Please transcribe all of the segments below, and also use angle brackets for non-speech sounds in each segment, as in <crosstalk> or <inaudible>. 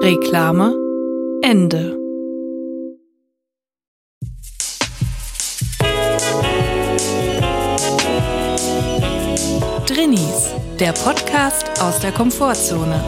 Reklame Ende. Drinnies, der Podcast aus der Komfortzone.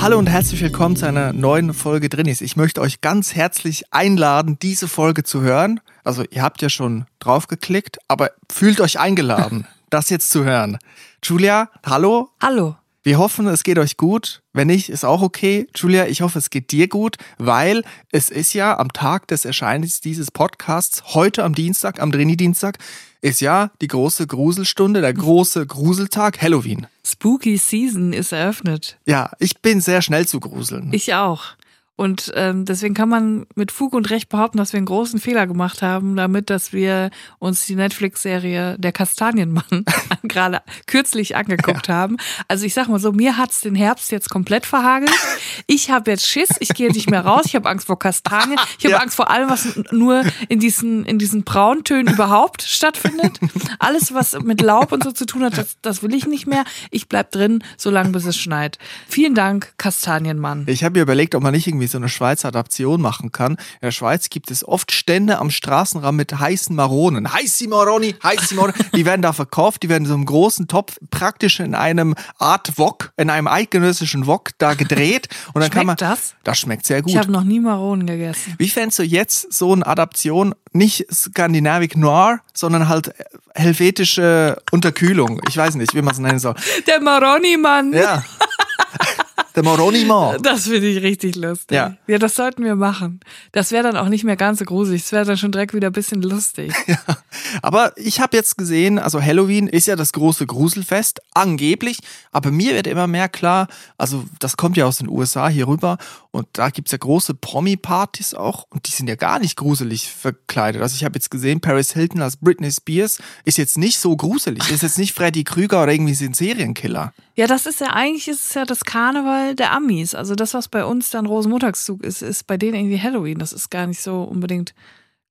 Hallo und herzlich willkommen zu einer neuen Folge Drinnies. Ich möchte euch ganz herzlich einladen, diese Folge zu hören. Also ihr habt ja schon draufgeklickt, aber fühlt euch eingeladen, das jetzt zu hören. Julia, hallo. Hallo. Wir hoffen, es geht euch gut. Wenn nicht, ist auch okay. Julia, ich hoffe, es geht dir gut, weil es ist ja am Tag des Erscheinens dieses Podcasts, heute am Dienstag, am Drini-Dienstag, ist ja die große Gruselstunde, der große Gruseltag, Halloween. Spooky Season ist eröffnet. Ja, ich bin sehr schnell zu gruseln. Ich auch. Und ähm, deswegen kann man mit Fug und Recht behaupten, dass wir einen großen Fehler gemacht haben, damit, dass wir uns die Netflix-Serie Der Kastanienmann <laughs> gerade kürzlich angeguckt ja. haben. Also ich sag mal so, mir hat's den Herbst jetzt komplett verhagelt. Ich habe jetzt Schiss, ich gehe nicht mehr raus, ich habe Angst vor Kastanien, ich habe ja. Angst vor allem, was nur in diesen, in diesen Brauntönen überhaupt stattfindet. Alles, was mit Laub und so zu tun hat, das, das will ich nicht mehr. Ich bleib drin, solange bis es schneit. Vielen Dank, Kastanienmann. Ich habe mir überlegt, ob man nicht irgendwie irgendwie so eine Schweizer Adaption machen kann. In der Schweiz gibt es oft Stände am Straßenrand mit heißen Maronen. Heißi Maroni, heißi Maroni. <laughs> die werden da verkauft, die werden in so einem großen Topf praktisch in einem Art Wok, in einem eidgenössischen Wok da gedreht. Und dann schmeckt kann man. das? Das schmeckt sehr gut. Ich habe noch nie Maronen gegessen. Wie fändest du jetzt so eine Adaption? Nicht Skandinavic Noir, sondern halt helvetische Unterkühlung. Ich weiß nicht, wie man es nennen soll. Der Maroni-Mann. Ja. Der Moroni-Mann. Das finde ich richtig lustig. Ja. ja, das sollten wir machen. Das wäre dann auch nicht mehr ganz so gruselig. Das wäre dann schon direkt wieder ein bisschen lustig. <laughs> Ja. Aber ich habe jetzt gesehen, also Halloween ist ja das große Gruselfest, angeblich. Aber mir wird immer mehr klar, also das kommt ja aus den USA hier rüber und da gibt's ja große Promi-Partys auch und die sind ja gar nicht gruselig verkleidet. Also ich habe jetzt gesehen, Paris Hilton als Britney Spears ist jetzt nicht so gruselig. Ist jetzt nicht Freddy Krüger oder irgendwie ein Serienkiller. Ja, das ist ja eigentlich ist es ja das Karneval der Amis. Also das, was bei uns dann Rosenmontagszug ist, ist bei denen irgendwie Halloween. Das ist gar nicht so unbedingt,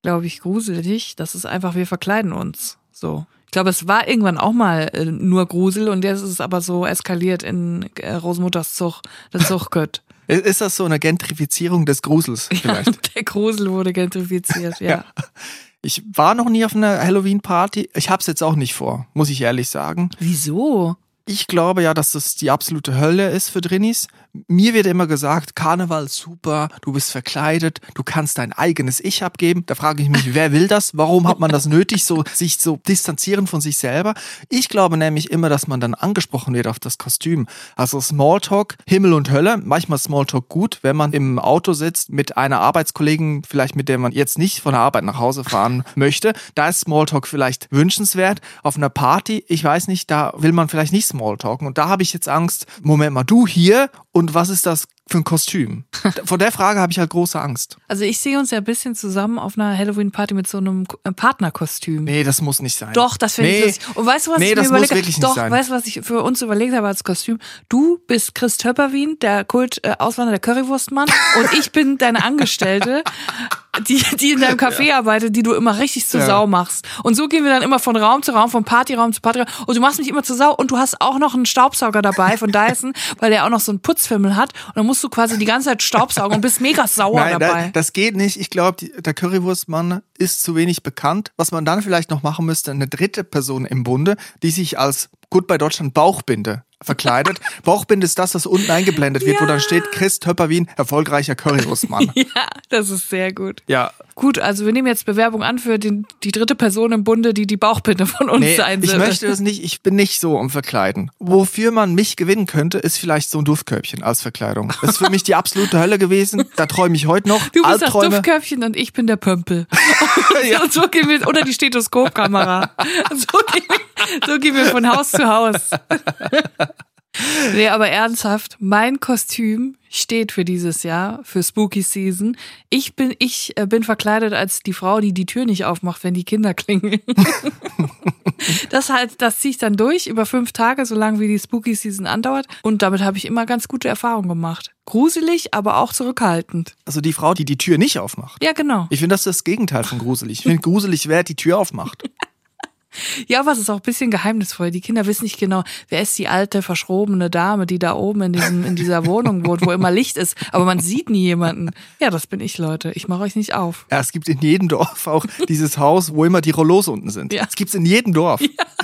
glaube ich, gruselig. Das ist einfach, wir verkleiden uns. So. Ich glaube, es war irgendwann auch mal äh, nur Grusel und jetzt ist es aber so eskaliert in äh, Rosenmontagszug, das Zuchgött. Ist das so eine Gentrifizierung des Grusels vielleicht? Ja, <laughs> der Grusel wurde gentrifiziert, ja. <laughs> ja. Ich war noch nie auf einer Halloween-Party. Ich hab's jetzt auch nicht vor, muss ich ehrlich sagen. Wieso? Ich glaube ja, dass das die absolute Hölle ist für Drinis. Mir wird immer gesagt, Karneval super, du bist verkleidet, du kannst dein eigenes Ich abgeben. Da frage ich mich, wer will das? Warum hat man das nötig, so sich so distanzieren von sich selber? Ich glaube nämlich immer, dass man dann angesprochen wird auf das Kostüm. Also Smalltalk, Himmel und Hölle. Manchmal Smalltalk gut, wenn man im Auto sitzt mit einer Arbeitskollegin, vielleicht mit der man jetzt nicht von der Arbeit nach Hause fahren möchte. Da ist Smalltalk vielleicht wünschenswert. Auf einer Party, ich weiß nicht, da will man vielleicht nicht Smalltalken. Und da habe ich jetzt Angst, Moment mal, du hier und was ist das für ein Kostüm? <laughs> Vor der Frage habe ich halt große Angst. Also ich sehe uns ja ein bisschen zusammen auf einer Halloween-Party mit so einem äh, Partnerkostüm. Nee, das muss nicht sein. Doch, das finde nee. ich lustig. Und weißt du, was nee, ich mir das überlegt muss wirklich Doch, nicht sein. weißt du, was ich für uns überlegt habe als Kostüm? Du bist Chris Töpperwien, der Kult-Auswanderer, der Currywurstmann und ich bin deine Angestellte, <laughs> die, die in deinem <laughs> Café ja. arbeitet, die du immer richtig zur ja. Sau machst. Und so gehen wir dann immer von Raum zu Raum, von Partyraum zu Partyraum. Und du machst mich immer zur Sau und du hast auch noch einen Staubsauger dabei von Dyson, <laughs> weil der auch noch so einen Putzfimmel hat. Und dann musst du quasi die ganze Zeit Staubsaugen und bist mega sauer Nein, dabei. Da, das geht nicht. Ich glaube, der Currywurstmann ist zu wenig bekannt. Was man dann vielleicht noch machen müsste, eine dritte Person im Bunde, die sich als gut bei Deutschland Bauchbinde verkleidet. Bauchbinde ist das, was unten eingeblendet wird, wo Ja. dann steht Chris Töpperwien, erfolgreicher Currywurstmann. <laughs> Ja, das ist sehr gut. ja, Gut, also wir nehmen jetzt Bewerbung an für den, die dritte Person im Bunde, die die Bauchbinde von uns nee, sein ich soll. möchte das nicht, ich bin nicht so am Verkleiden. Wofür man mich gewinnen könnte, ist vielleicht so ein Duftkörbchen als Verkleidung. Das ist für mich die absolute Hölle gewesen. Da träume ich heute noch. Du bist das Albträume. Duftköpfchen und ich bin der Pömpel. <laughs> <laughs> Ja. Und so gehen wir, oder die Stethoskopkamera. So gehen, wir, so gehen wir von Haus zu Haus. Nee, aber ernsthaft, mein Kostüm steht für dieses Jahr, für Spooky Season. Ich bin, ich äh, bin verkleidet als die Frau, die die Tür nicht aufmacht, wenn die Kinder klingeln. <laughs> Das halt, das ziehe ich dann durch über fünf Tage, so lange wie die Spooky Season andauert. Und damit habe ich immer ganz gute Erfahrungen gemacht. Gruselig, aber auch zurückhaltend. Also die Frau, die die Tür nicht aufmacht. Ja, genau. Ich finde, das ist das Gegenteil von gruselig. Ich finde gruselig, wer die Tür aufmacht. <laughs> Ja, aber es ist auch ein bisschen geheimnisvoll. Die Kinder wissen nicht genau, wer ist die alte, verschrobene Dame, die da oben in, diesem, in dieser Wohnung wohnt, wo immer Licht ist. Aber man sieht nie jemanden. Ja, das bin ich, Leute. Ich mache euch nicht auf. Ja, es gibt in jedem Dorf auch dieses Haus, wo immer die Rollos unten sind. Ja. Das gibt's in jedem Dorf.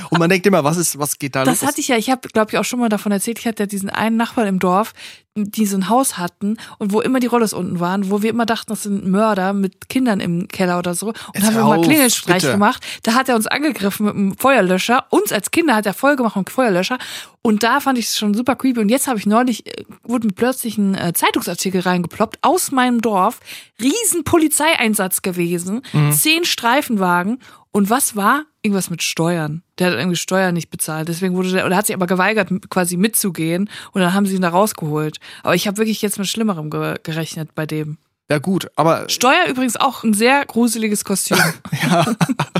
Und man denkt immer, was ist, was geht da Das los? hatte ich ja, ich habe, glaube ich, auch schon mal davon erzählt, ich hatte ja diesen einen Nachbarn im Dorf, die so ein Haus hatten und wo immer die Rollos unten waren, wo wir immer dachten, das sind Mörder mit Kindern im Keller oder so. Und Jetzt haben wir mal Klingelstreich bitte. gemacht. Da hat er uns angegriffen mit einem Feuerlöscher. Uns als Kinder hat er voll gemacht mit Feuerlöscher. Und da fand ich es schon super creepy. Und jetzt habe ich neulich, äh, wurde mir plötzlich ein äh, Zeitungsartikel reingeploppt aus meinem Dorf. Riesen Polizeieinsatz gewesen. Mhm. Zehn Streifenwagen. Und was war? Irgendwas mit Steuern. Der hat irgendwie Steuern nicht bezahlt. Deswegen wurde der, oder hat sich aber geweigert, quasi mitzugehen. Und dann haben sie ihn da rausgeholt. Aber ich habe wirklich jetzt mit Schlimmerem ge gerechnet bei dem. Ja gut, aber Steuer übrigens auch ein sehr gruseliges Kostüm. <laughs> ja,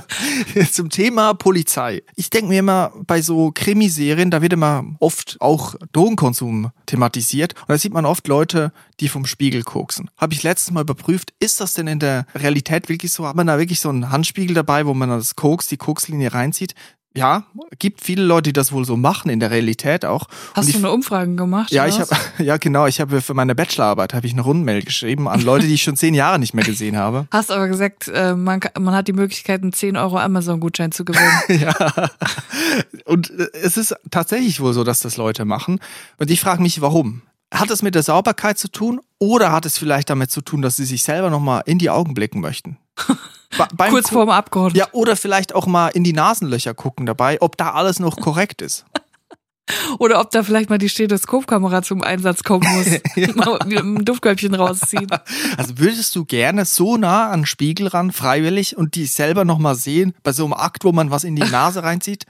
<laughs> zum Thema Polizei. Ich denke mir immer, bei so Krimiserien, da wird immer oft auch Drogenkonsum thematisiert. Und da sieht man oft Leute, die vom Spiegel koksen. Habe ich letztes Mal überprüft, ist das denn in der Realität wirklich so? Hat man da wirklich so einen Handspiegel dabei, wo man das Koks, die Kokslinie reinzieht? Ja, gibt viele Leute, die das wohl so machen, in der Realität auch. Hast Und du eine Umfrage gemacht? Ja, ich habe <laughs> ja genau, ich habe für meine Bachelorarbeit habe ich eine Rundmail geschrieben an Leute, die ich schon zehn Jahre nicht mehr gesehen habe. <laughs> Hast aber gesagt, äh, man, man hat die Möglichkeit, einen 10 Euro Amazon-Gutschein zu gewinnen. <laughs> ja. Und äh, es ist tatsächlich wohl so, dass das Leute machen. Und ich frage mich, warum? Hat es mit der Sauberkeit zu tun oder hat es vielleicht damit zu tun, dass sie sich selber nochmal in die Augen blicken möchten? Kurz vorm Abgrund. Ja, oder vielleicht auch mal in die Nasenlöcher gucken dabei, ob da alles noch korrekt ist. <laughs> Oder ob da vielleicht mal die Stethoskopkamera zum Einsatz kommen muss. <laughs> Mal <laughs> mit Duftkörbchen rausziehen. Also würdest du gerne so nah an den Spiegel ran, freiwillig, und die selber nochmal sehen, bei so einem Akt, wo man was in die Nase reinzieht?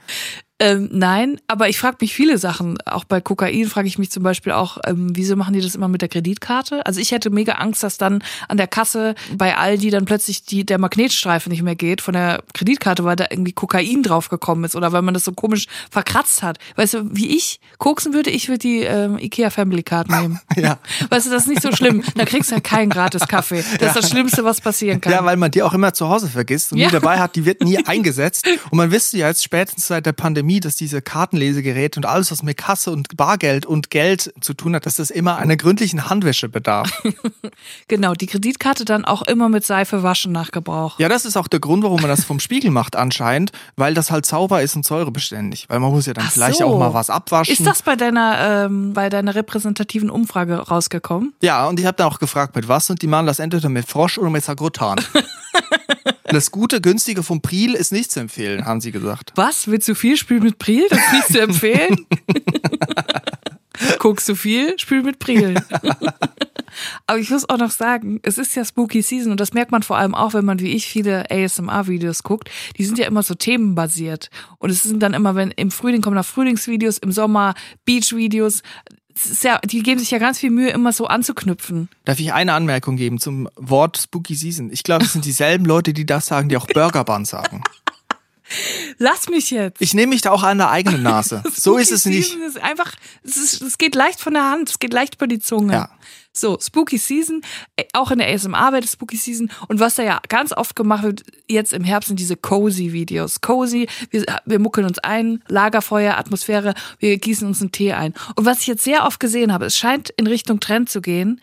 Ähm, nein, aber ich frage mich viele Sachen. Auch bei Kokain frage ich mich zum Beispiel auch, ähm, wieso machen die das immer mit der Kreditkarte? Also ich hätte mega Angst, dass dann an der Kasse bei Aldi dann plötzlich die, der Magnetstreifen nicht mehr geht von der Kreditkarte, weil da irgendwie Kokain draufgekommen ist oder weil man das so komisch verkratzt hat. Weißt du, wie ich koksen würde, ich würde die ähm, Ikea Family Card nehmen. <laughs> Ja. Weißt du, das ist nicht so schlimm. Da kriegst du halt keinen gratis Kaffee. Das ist das Schlimmste, was passieren kann. Ja, weil man die auch immer zu Hause vergisst und Ja. nie dabei hat, die wird nie <laughs> eingesetzt. Und man wüsste ja jetzt spätestens seit der Pandemie, dass diese Kartenlesegeräte und alles, was mit Kasse und Bargeld und Geld zu tun hat, dass das immer einer gründlichen Handwäsche bedarf. <laughs> Genau, die Kreditkarte dann auch immer mit Seife waschen nach Gebrauch. Ja, das ist auch der Grund, warum man das vom Spiegel macht anscheinend, weil das halt sauber ist und säurebeständig. Weil man muss ja dann Ach vielleicht so. auch mal was abwaschen. Ist das bei deiner, ähm, bei deiner repräsentativen Umfrage rausgekommen? Ja, und ich habe dann auch gefragt, mit was und die machen das entweder mit Frosch oder mit Sagrotan. <laughs> das gute, günstige vom Priel ist nicht zu empfehlen, haben sie gesagt. Was? Willst du viel? Spiel mit Priel? Das ist nicht zu empfehlen? <laughs> Guckst du viel? Spiel mit Priel. Aber ich muss auch noch sagen, es ist ja Spooky Season und das merkt man vor allem auch, wenn man wie ich viele ASMR-Videos guckt. Die sind ja immer so themenbasiert. Und es sind dann immer, wenn im Frühling kommen da Frühlingsvideos, im Sommer Beach-Videos. Ja, die geben sich ja ganz viel Mühe, immer so anzuknüpfen. Darf ich eine Anmerkung geben zum Wort Spooky Season? Ich glaube, es sind dieselben Leute, die das sagen, die auch Burger Bun sagen. <laughs> Lass mich jetzt. Ich nehme mich da auch an der eigenen Nase. <laughs> So ist es nicht. Ist einfach, es, ist, es geht leicht von der Hand, es geht leicht über die Zunge. Ja. So, Spooky Season, äh, auch in der ASMR-Welt ist Spooky Season. Und was da ja ganz oft gemacht wird, jetzt im Herbst sind diese Cozy-Videos. Cozy, wir, wir muckeln uns ein, Lagerfeuer, Atmosphäre, wir gießen uns einen Tee ein. Und was ich jetzt sehr oft gesehen habe, es scheint in Richtung Trend zu gehen,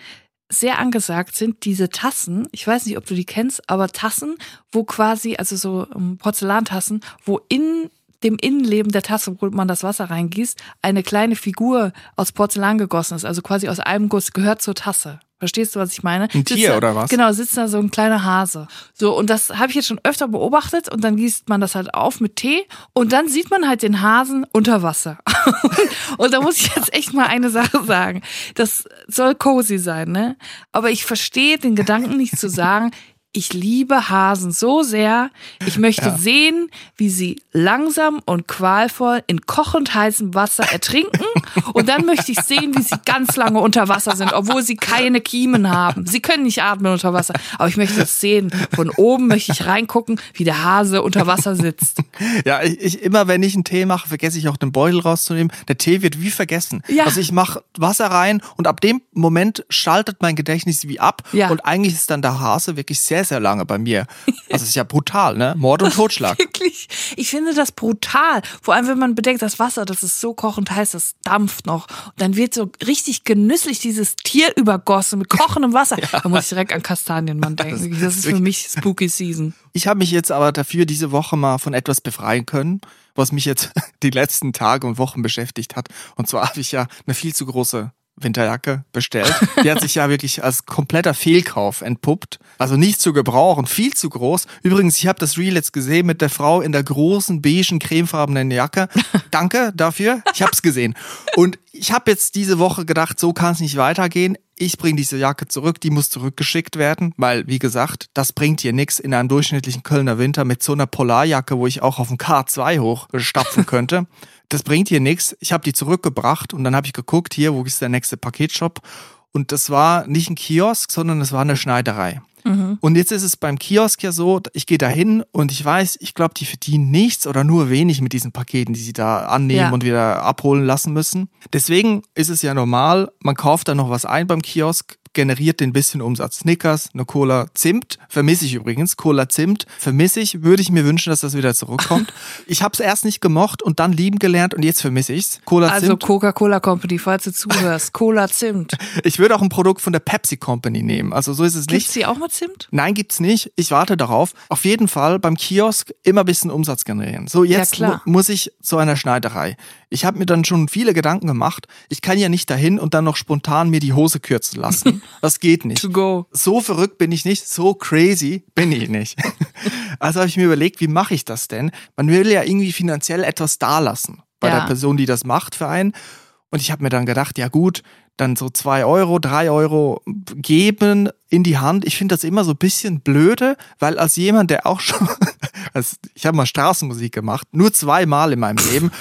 sehr angesagt sind diese Tassen. Ich weiß nicht, ob du die kennst, aber Tassen, wo quasi, also so ähm, Porzellantassen, wo in dem Innenleben der Tasse, wo man das Wasser reingießt, eine kleine Figur aus Porzellan gegossen ist, also quasi aus einem Guss, gehört zur Tasse. Verstehst du, was ich meine? Ein Tier da, oder was? Genau, sitzt da so ein kleiner Hase. So, und das habe ich jetzt schon öfter beobachtet und dann gießt man das halt auf mit Tee und dann sieht man halt den Hasen unter Wasser. <laughs> und da muss ich jetzt echt mal eine Sache sagen. Das soll cozy sein, ne? Aber ich verstehe den Gedanken nicht zu sagen, ich liebe Hasen so sehr. Ich möchte ja. sehen, wie sie langsam und qualvoll in kochend heißem Wasser ertrinken. Und dann möchte ich sehen, wie sie ganz lange unter Wasser sind, obwohl sie keine Kiemen haben. Sie können nicht atmen unter Wasser. Aber ich möchte es sehen. Von oben möchte ich reingucken, wie der Hase unter Wasser sitzt. Ja, ich, ich immer wenn ich einen Tee mache, vergesse ich auch den Beutel rauszunehmen. Der Tee wird wie vergessen. Ja. Also ich mache Wasser rein und ab dem Moment schaltet mein Gedächtnis wie ab. Ja. Und eigentlich ist dann der Hase wirklich sehr sehr, sehr lange bei mir. Das ist ja brutal, ne? Mord und <laughs> Totschlag. Wirklich. Ich finde das brutal. Vor allem, wenn man bedenkt, das Wasser, das ist so kochend heiß, das dampft noch. Und dann wird so richtig genüsslich dieses Tier übergossen mit kochendem Wasser. <laughs> Ja. Da muss ich direkt an Kastanienmann denken. Das, das ist für mich Spooky Season. <laughs> Ich habe mich jetzt aber dafür diese Woche mal von etwas befreien können, was mich jetzt die letzten Tage und Wochen beschäftigt hat. Und zwar habe ich ja eine viel zu große Winterjacke bestellt. Die hat sich ja wirklich als kompletter Fehlkauf entpuppt. Also nicht zu gebrauchen, viel zu groß. Übrigens, ich habe das Reel jetzt gesehen mit der Frau in der großen, beigen, cremefarbenen Jacke. Danke dafür. Ich habe es gesehen. Und ich habe jetzt diese Woche gedacht, so kann es nicht weitergehen. Ich bringe diese Jacke zurück, die muss zurückgeschickt werden, weil, wie gesagt, das bringt hier nichts in einem durchschnittlichen Kölner Winter mit so einer Polarjacke, wo ich auch auf dem K2 hochstapfen könnte das bringt hier nichts. Ich habe die zurückgebracht und dann habe ich geguckt, hier, wo ist der nächste Paketshop? Und das war nicht ein Kiosk, sondern es war eine Schneiderei. Mhm. Und jetzt ist es beim Kiosk ja so, ich gehe da hin und ich weiß, ich glaube, die verdienen nichts oder nur wenig mit diesen Paketen, die sie da annehmen ja. und wieder abholen lassen müssen. Deswegen ist es ja normal, man kauft da noch was ein beim Kiosk, generiert den bisschen Umsatz. Snickers, eine Cola Zimt, vermisse ich übrigens. Cola Zimt vermisse ich, würde ich mir wünschen, dass das wieder zurückkommt. <laughs> ich habe es erst nicht gemocht und dann lieben gelernt und jetzt vermisse ich's. Cola also Zimt. Also Coca-Cola Company, falls du zuhörst, <laughs> Cola Zimt. Ich würde auch ein Produkt von der Pepsi Company nehmen. Also so ist es nicht. Gibt's die auch mit Zimt? Nein, gibt's nicht. Ich warte darauf. Auf jeden Fall beim Kiosk immer ein bisschen Umsatz generieren. So jetzt ja, mu muss ich zu einer Schneiderei. Ich habe mir dann schon viele Gedanken gemacht. Ich kann ja nicht dahin und dann noch spontan mir die Hose kürzen lassen. <laughs> Das geht nicht. To go. So verrückt bin ich nicht, so crazy bin ich nicht. <laughs> Also habe ich mir überlegt, wie mache ich das denn? Man will ja irgendwie finanziell etwas dalassen bei ja. der Person, die das macht für einen. Und ich habe mir dann gedacht, ja gut, dann so zwei Euro, drei Euro geben in die Hand. Ich finde das immer so ein bisschen blöde, weil als jemand, der auch schon, <laughs> also ich habe mal Straßenmusik gemacht, nur zweimal in meinem Leben.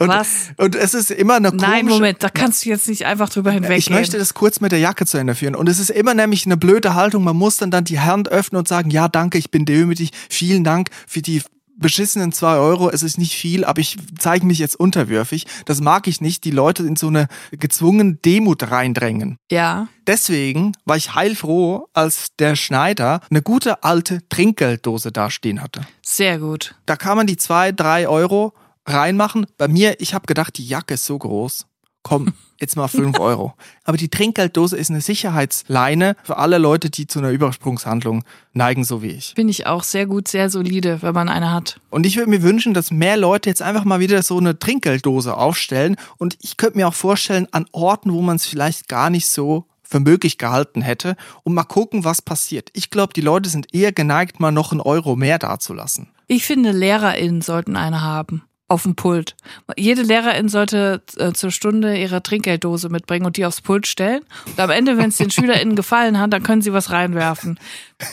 Und, Was? Und es ist immer eine komische... Nein, Moment, da kannst du jetzt nicht einfach drüber hinweggehen. Ich möchte das kurz mit der Jacke zu Ende führen. Und es ist immer nämlich eine blöde Haltung. Man muss dann dann die Hand öffnen und sagen, ja, danke, ich bin demütig. Vielen Dank für die beschissenen zwei Euro, es ist nicht viel, aber ich zeige mich jetzt unterwürfig. Das mag ich nicht, die Leute in so eine gezwungene Demut reindrängen. Ja. Deswegen war ich heilfroh, als der Schneider eine gute alte Trinkgelddose dastehen hatte. Sehr gut. Da kann man die zwei, drei Euro reinmachen. Bei mir, ich habe gedacht, die Jacke ist so groß komm, <laughs> jetzt mal fünf Euro. Aber die Trinkgelddose ist eine Sicherheitsleine für alle Leute, die zu einer Übersprungshandlung neigen, so wie ich. Finde ich auch sehr gut, sehr solide, wenn man eine hat. Und ich würde mir wünschen, dass mehr Leute jetzt einfach mal wieder so eine Trinkgelddose aufstellen. Und ich könnte mir auch vorstellen, an Orten, wo man es vielleicht gar nicht so für möglich gehalten hätte und mal gucken, was passiert. Ich glaube, die Leute sind eher geneigt, mal noch einen Euro mehr dazulassen. Ich finde, LehrerInnen sollten eine haben auf dem Pult. Jede Lehrerin sollte äh, zur Stunde ihre Trinkgelddose mitbringen und die aufs Pult stellen. Und am Ende, wenn es den SchülerInnen gefallen hat, dann können sie was reinwerfen.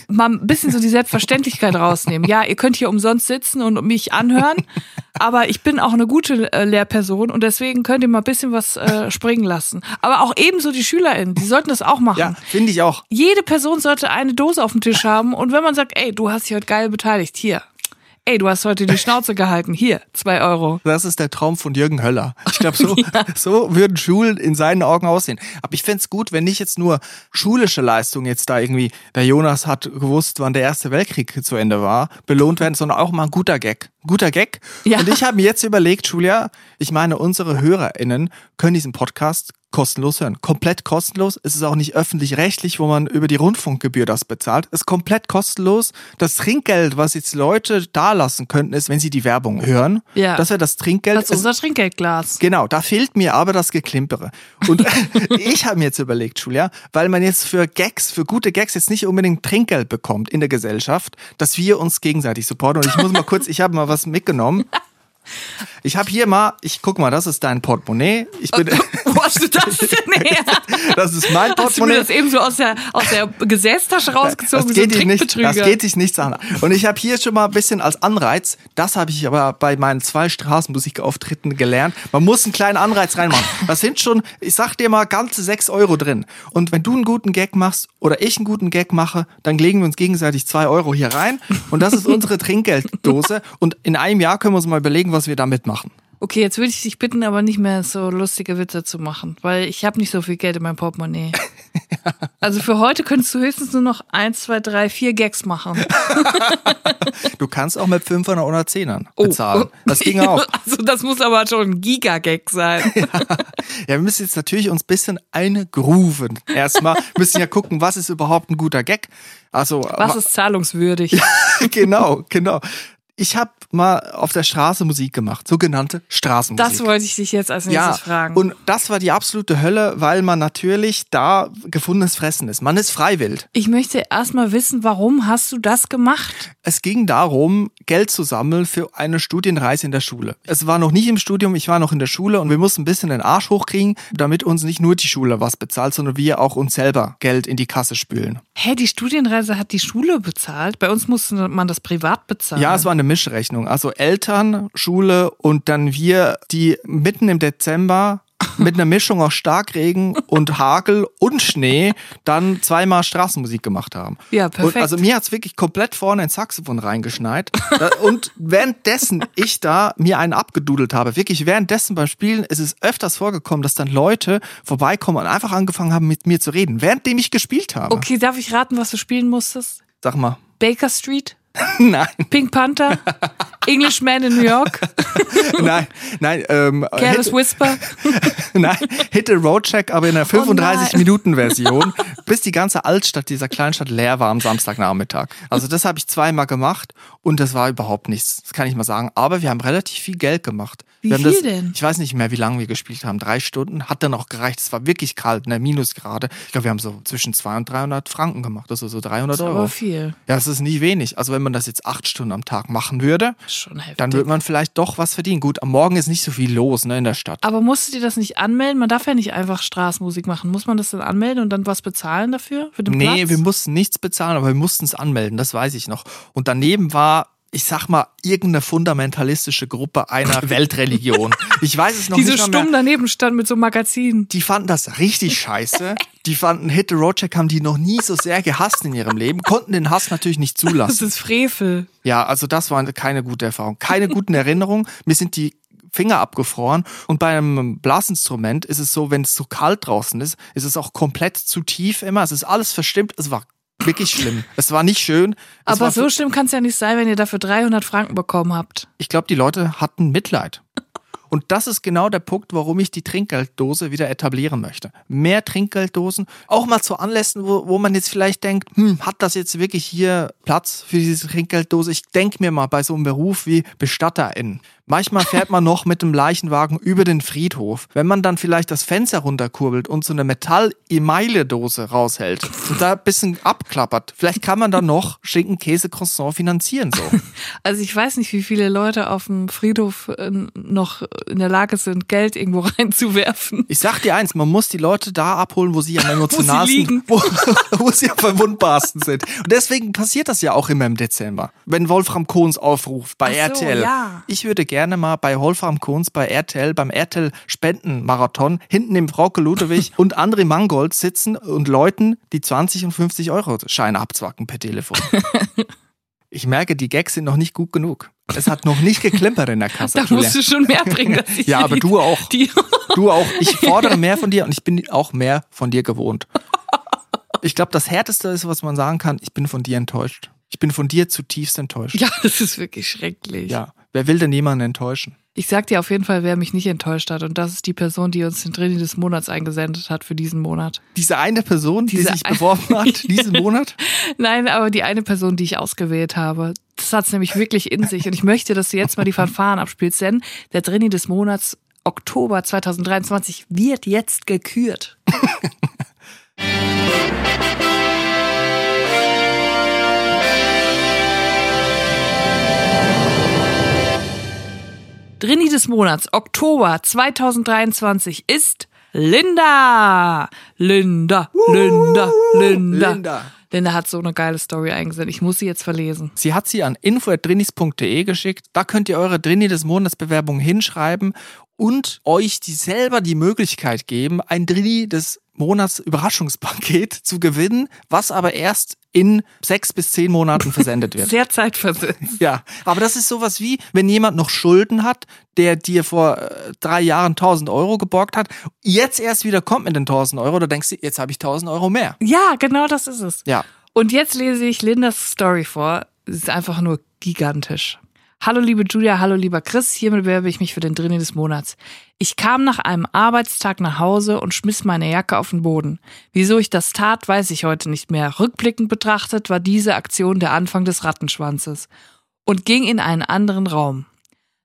Mal ein bisschen so die Selbstverständlichkeit rausnehmen. Ja, ihr könnt hier umsonst sitzen und mich anhören, aber ich bin auch eine gute äh, Lehrperson und deswegen könnt ihr mal ein bisschen was äh, springen lassen. Aber auch ebenso die SchülerInnen, die sollten das auch machen. Ja, finde ich auch. Jede Person sollte eine Dose auf dem Tisch haben und wenn man sagt, ey, du hast dich heute geil beteiligt, hier, ey, du hast heute die Schnauze <laughs> gehalten, hier, zwei Euro. Das ist der Traum von Jürgen Höller. Ich glaube, so, <laughs> <laughs> ja. so würden Schulen in seinen Augen aussehen. Aber ich fände gut, wenn nicht jetzt nur schulische Leistungen jetzt da irgendwie, der Jonas hat gewusst, wann der Erste Weltkrieg zu Ende war, belohnt werden, sondern auch mal ein guter Gag. Guter Gag. Ja. Und ich habe mir jetzt überlegt, Julia, ich meine, unsere HörerInnen können diesen Podcast kostenlos hören. Komplett kostenlos. Es ist auch nicht öffentlich-rechtlich, wo man über die Rundfunkgebühr das bezahlt. Es ist komplett kostenlos. Das Trinkgeld, was jetzt Leute da lassen könnten, ist, wenn sie die Werbung hören. Ja. Das wäre das Trinkgeld. Das ist unser Trinkgeldglas. Genau, da fehlt mir aber das Geklimpere. Und <laughs> ich habe mir jetzt überlegt, Julia, weil man jetzt für Gags, für gute Gags jetzt nicht unbedingt Trinkgeld bekommt in der Gesellschaft, dass wir uns gegenseitig supporten. Und ich muss mal kurz, ich habe mal was mitgenommen. <laughs> Ich habe hier mal, ich guck mal, das ist dein Portemonnaie. Ich bin, <laughs> Wo hast du das denn her? das ist mein Hast du mir Portemonnaie. das eben so aus der, aus der Gesäßtasche rausgezogen? Das so geht, dich nicht, das geht dich nichts an. Und ich habe hier schon mal ein bisschen als Anreiz, das habe ich aber bei meinen zwei Straßenmusikauftritten gelernt. Man muss einen kleinen Anreiz reinmachen. Das sind schon, ich sag dir mal, ganze sechs Euro drin. Und wenn du einen guten Gag machst oder ich einen guten Gag mache, dann legen wir uns gegenseitig zwei Euro hier rein. Und das ist unsere Trinkgelddose. Und in einem Jahr können wir uns mal überlegen, was wir damit machen. Okay, jetzt würde ich dich bitten, aber nicht mehr so lustige Witze zu machen, weil ich habe nicht so viel Geld in meinem Portemonnaie. <laughs> Also für heute könntest du höchstens nur noch eins, zwei, drei, vier Gags machen. <laughs> Du kannst auch mit 500 oder 10ern bezahlen. Das ging <laughs> auch. Also das muss aber schon ein Giga-Gag sein. Ja, wir müssen jetzt natürlich uns ein bisschen eingrooven. Erstmal Wir müssen ja gucken, was ist überhaupt ein guter Gag. Also Was ist zahlungswürdig? genau, genau. Ich habe mal auf der Straße Musik gemacht, sogenannte Straßenmusik. Das wollte ich dich jetzt als nächstes ja, fragen. und das war die absolute Hölle, weil man natürlich da gefundenes Fressen ist. Man ist freiwillig. ich möchte erstmal wissen, warum hast du das gemacht? Es ging darum, Geld zu sammeln für eine Studienreise in der Schule. Es war noch nicht im Studium, ich war noch in der Schule und wir mussten ein bisschen den Arsch hochkriegen, damit uns nicht nur die Schule was bezahlt, sondern wir auch uns selber Geld in die Kasse spülen. Hä, die Studienreise hat die Schule bezahlt? Bei uns musste man das privat bezahlen. Ja, es war eine Mischrechnung. Also Eltern, Schule und dann wir, die mitten im Dezember mit einer Mischung aus Starkregen und Hagel und Schnee dann zweimal Straßenmusik gemacht haben. Ja, perfekt. Und also mir hat's wirklich komplett vorne ins Saxophon reingeschneit. Und währenddessen ich da mir einen abgedudelt habe, wirklich währenddessen beim Spielen ist es öfters vorgekommen, dass dann Leute vorbeikommen und einfach angefangen haben mit mir zu reden, währenddem ich gespielt habe. Okay, darf ich raten, was du spielen musstest? Sag mal. Baker Street? <laughs> Nein, Pink Panther? <laughs> Englishman in New York? <laughs> nein, nein. Ähm, Careless Hit- Whisper? <laughs> Nein, Hit the Road Check, aber in der Oh nein. 35-Minuten-Version, bis die ganze Altstadt dieser Kleinstadt leer war am Samstagnachmittag. Also das habe ich zweimal gemacht und das war überhaupt nichts. Das kann ich mal sagen. Aber wir haben relativ viel Geld gemacht. Wie wir viel das, denn? Ich weiß nicht mehr, wie lange wir gespielt haben. Drei Stunden. Hat dann auch gereicht. Es war wirklich kalt, ne, Minusgrade. Ich glaube, wir haben so zwischen 200 und 300 Franken gemacht. Das ist so 300 Das ist Euro. viel. Ja, das ist nie wenig. Also wenn man das jetzt acht Stunden am Tag machen würde, Schon heftig. dann würde man vielleicht doch was verdienen. Gut, am Morgen ist nicht so viel los ne, in der Stadt. aber musstet ihr das nicht anmelden? Man darf ja nicht einfach Straßenmusik machen. Muss man das dann anmelden und dann was bezahlen dafür? Für den Nee, Platz? wir mussten nichts bezahlen, aber wir mussten es anmelden, das weiß ich noch. Und daneben war, ich sag mal, irgendeine fundamentalistische Gruppe einer <laughs> Weltreligion. Ich weiß es noch die so nicht mal stumm mehr. daneben stand mit so einem Magazin. Die fanden das richtig scheiße. <laughs> Die fanden Hit the Road Check haben die noch nie so sehr gehasst in ihrem Leben, konnten den Hass natürlich nicht <laughs> Das zulassen. ist Frevel. Ja, also das war keine gute Erfahrung. Keine guten Erinnerungen. Mir sind die Finger abgefroren. Und bei einem Blasinstrument ist es so, wenn es so kalt draußen ist, ist es auch komplett zu tief immer. Es ist alles verstimmt. Es war wirklich schlimm. Es war nicht schön. Es Aber so schlimm kann es ja nicht sein, wenn ihr dafür 300 Franken bekommen habt. ich glaube, die Leute hatten Mitleid. Und das ist genau der Punkt, warum ich die Trinkgelddose wieder etablieren möchte. Mehr Trinkgelddosen, auch mal zu Anlässen, wo, wo man jetzt vielleicht denkt, hm, hat das jetzt wirklich hier Platz für diese Trinkgelddose? Ich denke mir mal bei so einem Beruf wie BestatterInnen. Manchmal fährt man noch mit dem Leichenwagen über den Friedhof. Wenn man dann vielleicht das Fenster runterkurbelt und so eine Metall-Emaille-Dose raushält und da ein bisschen abklappert, vielleicht kann man dann noch Schinken, Käse, Croissant finanzieren so. <laughs> Also ich weiß nicht, wie viele Leute auf dem Friedhof äh, noch in der Lage sind, Geld irgendwo <laughs> reinzuwerfen. Ich sag dir eins, man muss die Leute da abholen, wo sie am <laughs> emotionalsten, liegen. wo, wo sie am verwundbarsten sind. Und deswegen passiert das ja auch immer im Dezember. Wenn Wolfram Kohns aufruft bei so, RTL. ja. Ich würde gerne mal bei Wolfram Kohns bei RTL, beim RTL Spendenmarathon, hinten im Frauke Ludewig <laughs> und André Mangold sitzen und Leuten die 20 und 50 Euro Scheine abzwacken per Telefon. <laughs> Ich merke, die Gags sind noch nicht gut genug. Es hat noch nicht geklimpert in der <laughs> Kasse. Da musst du schon mehr bringen. Dass ich Ja, aber du auch. Du auch. Ich fordere mehr von dir und ich bin auch mehr von dir gewohnt. Ich glaube, das Härteste ist, was man sagen kann, ich bin von dir enttäuscht. Ich bin von dir zutiefst enttäuscht. Ja, <laughs> das ist wirklich schrecklich. Ja. Wer will denn jemanden enttäuschen? Ich sag dir auf jeden Fall, wer mich nicht enttäuscht hat. Und das ist die Person, die uns den Trainee des Monats eingesendet hat für diesen Monat. Diese eine Person, die Diese sich ein- beworben hat, <laughs> diesen Monat? Nein, aber die eine Person, die ich ausgewählt habe. Das hat's nämlich wirklich in sich. Und ich möchte, dass du jetzt mal die Fanfaren abspielst, denn der Trainee des Monats Oktober 2023 wird jetzt gekürt. <laughs> Drini des Monats, Oktober 2023, ist Linda. Linda, Linda, Linda. Linda. Linda hat so eine geile Story eingesendet. Ich muss sie jetzt verlesen. Sie hat sie an info.drinis.de geschickt. Da könnt ihr eure Drini des Monats Bewerbung hinschreiben und euch die selber die Möglichkeit geben, ein Drini des Monats Überraschungspaket zu gewinnen, was aber erst in sechs bis zehn Monaten <laughs> versendet wird. Sehr zeitversetzt. Ja, aber das ist sowas wie, wenn jemand noch Schulden hat, der dir vor äh, drei Jahren 1000 Euro geborgt hat, jetzt erst wieder kommt mit den 1000 Euro, da denkst du, jetzt habe ich 1000 Euro mehr. Ja, genau das ist es. Ja. Und jetzt lese ich Lindas Story vor. Es ist einfach nur gigantisch. Hallo liebe Julia, hallo lieber Chris, hiermit bewerbe ich mich für den Drini des Monats. Ich kam nach einem Arbeitstag nach Hause und schmiss meine Jacke auf den Boden. Wieso ich das tat, weiß ich heute nicht mehr. Rückblickend betrachtet war diese Aktion der Anfang des Rattenschwanzes und ging in einen anderen Raum.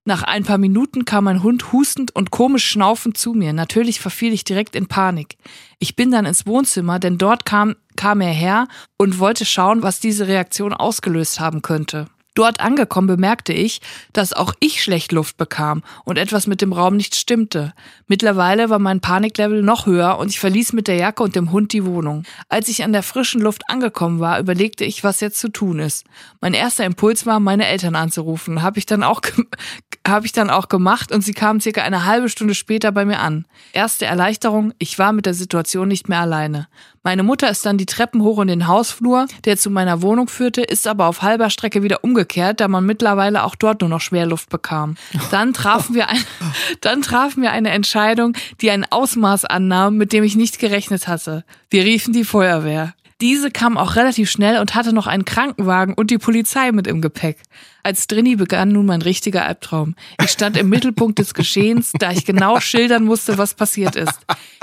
Nach ein paar Minuten kam mein Hund hustend und komisch schnaufend zu mir. Natürlich verfiel ich direkt in Panik. Ich bin dann ins Wohnzimmer, denn dort kam, kam er her und wollte schauen, was diese Reaktion ausgelöst haben könnte. Dort angekommen bemerkte ich, dass auch ich schlecht Luft bekam und etwas mit dem Raum nicht stimmte. Mittlerweile war mein Paniklevel noch höher und ich verließ mit der Jacke und dem Hund die Wohnung. Als ich an der frischen Luft angekommen war, überlegte ich, was jetzt zu tun ist. Mein erster Impuls war, meine Eltern anzurufen. Habe ich dann auch <laughs> habe ich dann auch gemacht und sie kamen circa eine halbe Stunde später bei mir an. Erste Erleichterung, ich war mit der Situation nicht mehr alleine. Meine Mutter ist dann die Treppen hoch in den Hausflur, der zu meiner Wohnung führte, ist aber auf halber Strecke wieder umgekehrt, da man mittlerweile auch dort nur noch Schwerluft bekam. Dann trafen wir ein, <laughs> dann trafen wir eine Entscheidung, die ein Ausmaß annahm, mit dem ich nicht gerechnet hatte. Wir riefen die Feuerwehr. Diese kam auch relativ schnell und hatte noch einen Krankenwagen und die Polizei mit im Gepäck. Als Drini begann nun mein richtiger Albtraum. Ich stand im Mittelpunkt des Geschehens, da ich genau schildern musste, was passiert ist.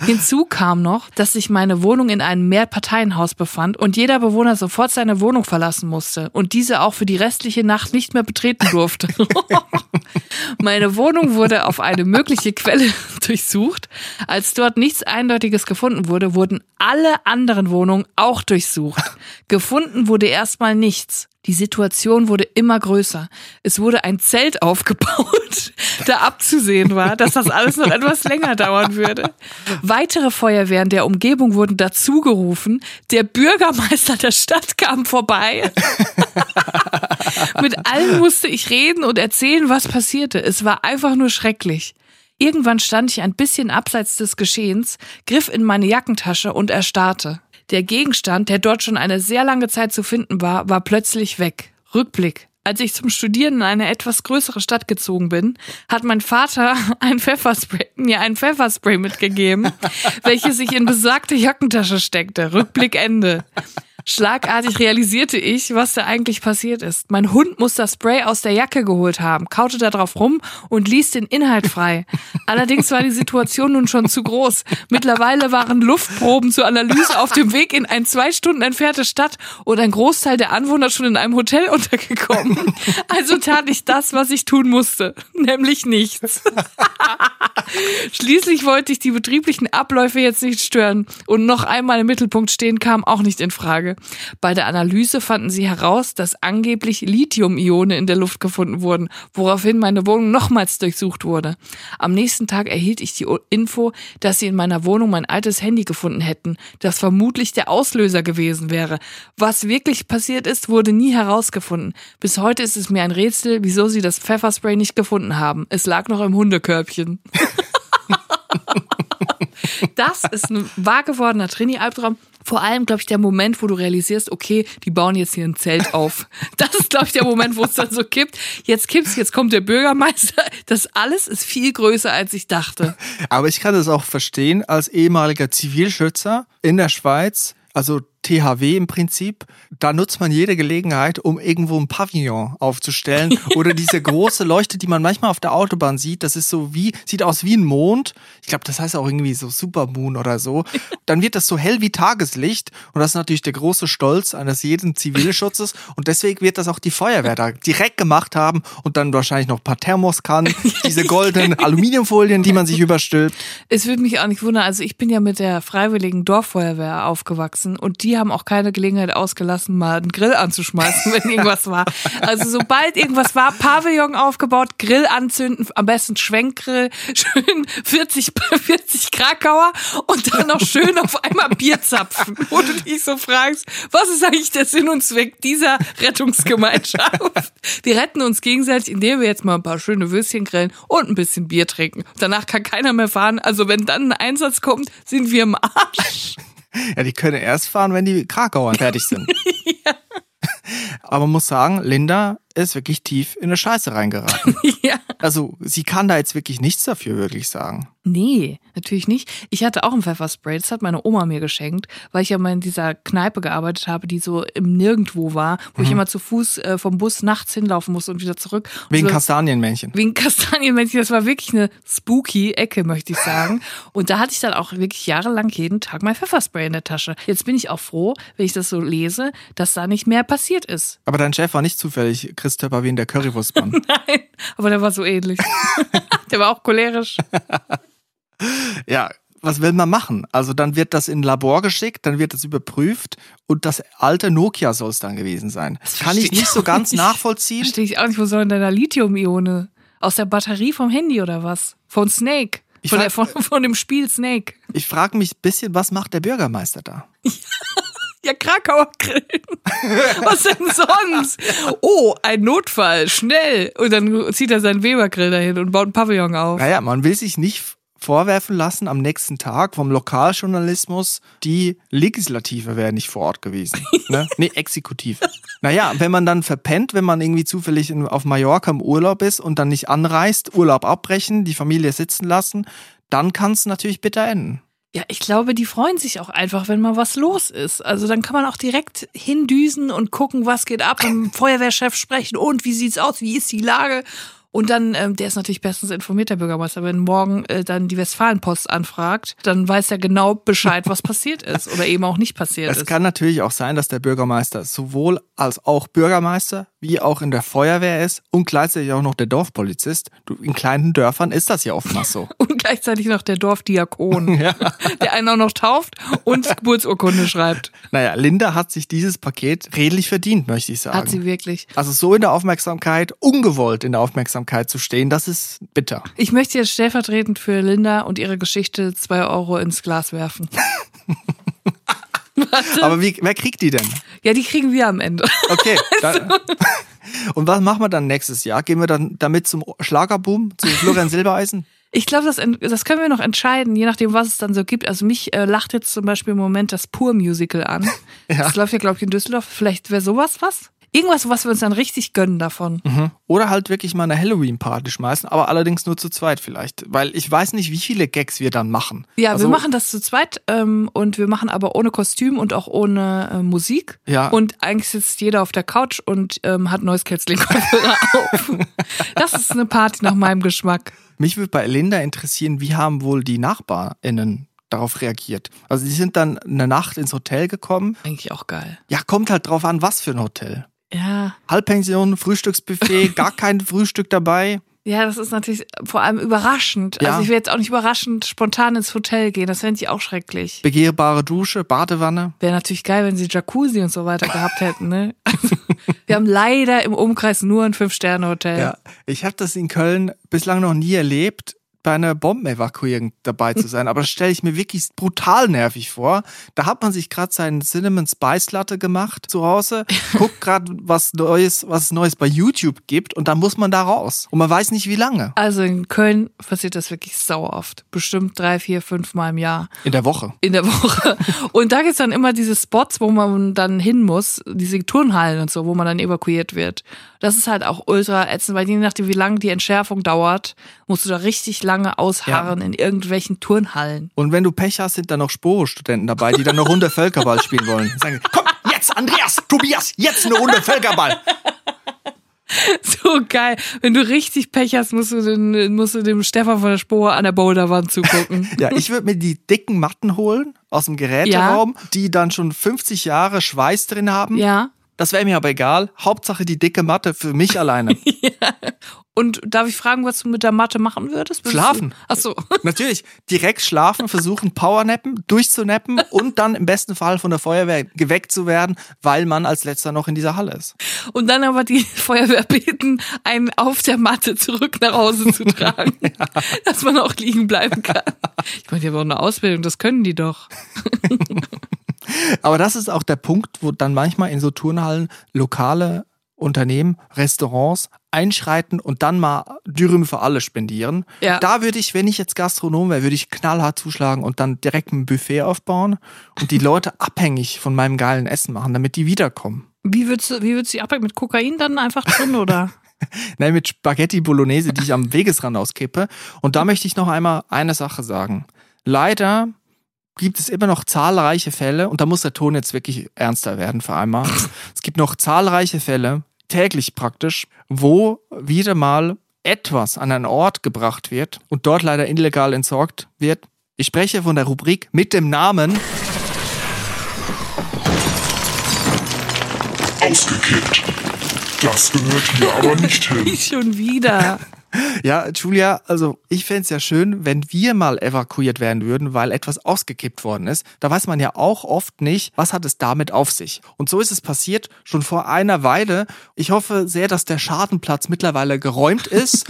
Hinzu kam noch, dass sich meine Wohnung in einem Mehrparteienhaus befand und jeder Bewohner sofort seine Wohnung verlassen musste und diese auch für die restliche Nacht nicht mehr betreten durfte. <laughs> Meine Wohnung wurde auf eine mögliche Quelle <laughs> durchsucht. Als dort nichts Eindeutiges gefunden wurde, wurden alle anderen Wohnungen auch durchsucht. Gefunden wurde erstmal nichts. Die Situation wurde immer größer. Es wurde ein Zelt aufgebaut, <laughs> da abzusehen war, dass das alles noch etwas länger dauern würde. Weitere Feuerwehren der Umgebung wurden dazugerufen. Der Bürgermeister der Stadt kam vorbei. <laughs> Mit allen musste ich reden und erzählen, was passierte. Es war einfach nur schrecklich. Irgendwann stand ich ein bisschen abseits des Geschehens, griff in meine Jackentasche und erstarrte. Der Gegenstand, der dort schon eine sehr lange Zeit zu finden war, war plötzlich weg. Rückblick. Als ich zum Studieren in eine etwas größere Stadt gezogen bin, hat mein Vater <laughs> ein Pfefferspray, mir ein Pfefferspray mitgegeben, <laughs> welches sich in besagte Jackentasche steckte. Rückblick Ende. Schlagartig realisierte ich, was da eigentlich passiert ist. Mein Hund muss das Spray aus der Jacke geholt haben, kaute da drauf rum und ließ den Inhalt frei. Allerdings war die Situation nun schon zu groß. Mittlerweile waren Luftproben zur Analyse auf dem Weg in ein zwei Stunden entfernte Stadt und ein Großteil der Anwohner schon in einem Hotel untergekommen. Also tat ich das, was ich tun musste, nämlich nichts. Schließlich wollte ich die betrieblichen Abläufe jetzt nicht stören und noch einmal im Mittelpunkt stehen kam auch nicht in Frage. Bei der Analyse fanden sie heraus, dass angeblich Lithium-Ionen in der Luft gefunden wurden, woraufhin meine Wohnung nochmals durchsucht wurde. Am nächsten Tag erhielt ich die Info, dass sie in meiner Wohnung mein altes Handy gefunden hätten, das vermutlich der Auslöser gewesen wäre. Was wirklich passiert ist, wurde nie herausgefunden. Bis heute ist es mir ein Rätsel, wieso sie das Pfefferspray nicht gefunden haben. Es lag noch im Hundekörbchen. <laughs> Das ist ein wahr gewordener Trini-Albtraum. Vor allem, glaube ich, der Moment, wo du realisierst, okay, die bauen jetzt hier ein Zelt auf. Das ist, glaube ich, der Moment, wo es dann so kippt. Jetzt kippt's, jetzt kommt der Bürgermeister. Das alles ist viel größer, als ich dachte. Aber ich kann das auch verstehen, als ehemaliger Zivilschützer in der Schweiz. Also THW im Prinzip. Da nutzt man jede Gelegenheit, um irgendwo ein Pavillon aufzustellen <laughs> oder diese große Leuchte, die man manchmal auf der Autobahn sieht. Das ist so wie, sieht aus wie ein Mond. Ich glaube, das heißt auch irgendwie so Supermoon oder so. Dann wird das so hell wie Tageslicht und das ist natürlich der große Stolz eines jeden Zivilschutzes und deswegen wird das auch die Feuerwehr da direkt gemacht haben und dann wahrscheinlich noch ein paar Thermoskannen, diese <laughs> goldenen Aluminiumfolien, die man sich überstülpt. Es würde mich auch nicht wundern, also ich bin ja mit der Freiwilligen Dorffeuerwehr aufgewachsen und die haben auch keine Gelegenheit ausgelassen, mal einen Grill anzuschmeißen, wenn irgendwas war. Also sobald irgendwas war, Pavillon aufgebaut, Grill anzünden, am besten Schwenkgrill, schön 40, 40 Krakauer und dann noch schön auf einmal Bier zapfen, wo du dich so fragst, was ist eigentlich der Sinn und Zweck dieser Rettungsgemeinschaft? Wir retten uns gegenseitig, indem wir jetzt mal ein paar schöne Würstchen grillen und ein bisschen Bier trinken. Danach kann keiner mehr fahren. Also wenn dann ein Einsatz kommt, sind wir im Arsch. Ja, die können erst fahren, wenn die Krakauer fertig sind. <laughs> ja. Aber man muss sagen, Linda ist wirklich tief in eine Scheiße reingeraten. <laughs> ja. Also sie kann da jetzt wirklich nichts dafür, würde ich sagen. Nee, natürlich nicht. Ich hatte auch ein Pfefferspray, das hat meine Oma mir geschenkt, weil ich ja mal in dieser Kneipe gearbeitet habe, die so im Nirgendwo war, wo mhm. ich immer zu Fuß äh, vom Bus nachts hinlaufen musste und wieder zurück. Wegen so, Kastanienmännchen. Wegen Kastanienmännchen, das war wirklich eine spooky Ecke, möchte ich sagen. <laughs> und da hatte ich dann auch wirklich jahrelang jeden Tag mein Pfefferspray in der Tasche. Jetzt bin ich auch froh, wenn ich das so lese, dass da nicht mehr passiert ist. Aber dein Chef war nicht zufällig Christopher wie in der Currywurstmann. <laughs> Nein, aber der war so ähnlich. <laughs> der war auch cholerisch. Ja, was will man machen? Also dann wird das in ein Labor geschickt, dann wird das überprüft und das alte Nokia soll es dann gewesen sein. Das Kann ich nicht so ganz nicht. nachvollziehen. Verstehe ich auch nicht, wo soll denn da Lithium-Ione? Aus der Batterie vom Handy oder was? Von Snake? Von, frag, der, von, von, dem Spiel Snake. Ich frage mich ein bisschen, was macht der Bürgermeister da? Ja, Krakauer grillen. <laughs> Was denn sonst? Oh, ein Notfall, schnell. Und dann zieht er seinen Webergrill dahin und baut einen Pavillon auf. Naja, man will sich nicht vorwerfen lassen am nächsten Tag vom Lokaljournalismus, die Legislative wäre nicht vor Ort gewesen. <laughs> Ne? nee, Exekutive. Naja, wenn man dann verpennt, wenn man irgendwie zufällig auf Mallorca im Urlaub ist und dann nicht anreist, Urlaub abbrechen, die Familie sitzen lassen, dann kann es natürlich bitter enden. Ja, ich glaube, die freuen sich auch einfach, wenn mal was los ist. Also dann kann man auch direkt hindüsen und gucken, was geht ab, mit dem <laughs> Feuerwehrchef sprechen und wie sieht's aus, wie ist die Lage und dann, ähm, der ist natürlich bestens informiert, der Bürgermeister. Wenn morgen äh, dann die Westfalenpost anfragt, dann weiß er genau Bescheid, was passiert ist oder eben auch nicht passiert es ist. Es kann natürlich auch sein, dass der Bürgermeister sowohl als auch Bürgermeister wie auch in der Feuerwehr ist und gleichzeitig auch noch der Dorfpolizist. in kleinen Dörfern ist das ja oftmals so. <laughs> und gleichzeitig noch der Dorfdiakon, <laughs> ja. der einen auch noch tauft und <laughs> Geburtsurkunde schreibt. Naja, Linda hat sich dieses Paket redlich verdient, möchte ich sagen. Hat sie wirklich. Also so in der Aufmerksamkeit, ungewollt in der Aufmerksamkeit zu stehen. Das ist bitter. Ich möchte jetzt stellvertretend für Linda und ihre Geschichte zwei Euro ins Glas werfen. <laughs> Aber wie, wer kriegt die denn? Ja, die kriegen wir am Ende. <laughs> Okay. Dann, <laughs> und was machen wir dann nächstes Jahr? Gehen wir dann damit zum Schlagerboom, zu Florian Silbereisen? Ich glaube, das, das können wir noch entscheiden, je nachdem, was es dann so gibt. Also mich äh, lacht jetzt zum Beispiel im Moment das Pur-Musical an. Ja. Das läuft ja, glaube ich, in Düsseldorf. Vielleicht wäre sowas was? Irgendwas, was wir uns dann richtig gönnen davon. Mhm. Oder halt wirklich mal eine Halloween-Party schmeißen, aber allerdings nur zu zweit vielleicht. Weil ich weiß nicht, wie viele Gags wir dann machen. Ja, also, wir machen das zu zweit ähm, und wir machen aber ohne Kostüm und auch ohne äh, Musik. Ja. Und eigentlich sitzt jeder auf der Couch und ähm, hat neues Kätzling-Kopfhörer <laughs> auf. Das ist eine Party nach meinem Geschmack. Mich würde bei Linda interessieren, wie haben wohl die NachbarInnen darauf reagiert. Also die sind dann eine Nacht ins Hotel gekommen. Eigentlich auch geil. Ja, kommt halt drauf an, was für ein Hotel. Ja. Halbpension, Frühstücksbuffet, <laughs> gar kein Frühstück dabei. Ja, das ist natürlich vor allem überraschend. Ja. Also ich will jetzt auch nicht überraschend spontan ins Hotel gehen. Das fände ich auch schrecklich. Begehbare Dusche, Badewanne. Wäre natürlich geil, wenn sie Jacuzzi und so weiter gehabt hätten. Ne? Also, wir haben leider im Umkreis nur ein Fünf-Sterne-Hotel. Ja, ich habe das in Köln bislang noch nie erlebt bei einer Bombenevakuierung dabei zu sein. Aber das stelle ich mir wirklich brutal nervig vor. Da hat man sich gerade seinen Cinnamon Spice Latte gemacht zu Hause, <laughs> guckt gerade was Neues, was es Neues bei YouTube gibt und dann muss man da raus. Und man weiß nicht wie lange. Also in Köln passiert das wirklich sau oft. Bestimmt drei, vier, fünf Mal im Jahr. In der Woche. In der Woche. Und da gibt's dann immer diese Spots, wo man dann hin muss, diese Turnhallen und so, wo man dann evakuiert wird. Das ist halt auch ultra ätzend, weil je nachdem, wie lange die Entschärfung dauert, musst du da richtig lang lange ausharren in irgendwelchen Turnhallen. Und wenn du Pech hast, sind da noch Sporo-Studenten dabei, die dann eine Runde Völkerball spielen wollen. Sagen, komm, jetzt, Andreas, Tobias, jetzt eine Runde Völkerball. <laughs> So geil. Wenn du richtig Pech hast, musst du, den, musst du dem Stefan von der Spur an der Boulderwand zugucken. <laughs> Ja, ich würde mir die dicken Matten holen aus dem Geräteraum, die dann schon 50 Jahre Schweiß drin haben. Ja. Das wäre mir aber egal. Hauptsache die dicke Matte für mich <laughs> alleine. Und darf ich fragen, was du mit der Matte machen würdest? Würdest Schlafen. Du? Ach so. <laughs> <laughs> Natürlich, direkt schlafen, versuchen Powernappen, durchzunappen und dann im besten Fall von der Feuerwehr geweckt zu werden, weil man als letzter noch in dieser Halle ist. Und dann aber die Feuerwehr beten, einen auf der Matte zurück nach Hause zu tragen, ja. dass man auch liegen bleiben kann. Ich meine, die haben auch eine Ausbildung, das können die doch. Aber das ist auch der Punkt, wo dann manchmal in so Turnhallen lokale Unternehmen, Restaurants einschreiten und dann mal Dürüm für alle spendieren. Ja. Da würde ich, wenn ich jetzt Gastronom wäre, würde ich knallhart zuschlagen und dann direkt ein Buffet aufbauen und die Leute abhängig von meinem geilen Essen machen, damit die wiederkommen. Wie würdest du, wie würdest du die abhängen? Mit Kokain dann einfach drin, oder? <laughs> Nein, mit Spaghetti Bolognese, die ich am Wegesrand auskippe. Und da möchte ich noch einmal eine Sache sagen. Leider gibt es immer noch zahlreiche Fälle, und da muss der Ton jetzt wirklich ernster werden für einmal. <laughs> es gibt noch zahlreiche Fälle, täglich praktisch, wo wieder mal etwas an einen Ort gebracht wird und dort leider illegal entsorgt wird. Ich spreche von der Rubrik mit dem Namen Ausgekippt. Das gehört hier aber nicht <laughs> hin. Nicht schon wieder. Ja, Julia, also ich fände es ja schön, wenn wir mal evakuiert werden würden, weil etwas ausgekippt worden ist. Da weiß man ja auch oft nicht, was hat es damit auf sich. Und so ist es passiert schon vor einer Weile. Ich hoffe sehr, dass der Schadenplatz mittlerweile geräumt ist.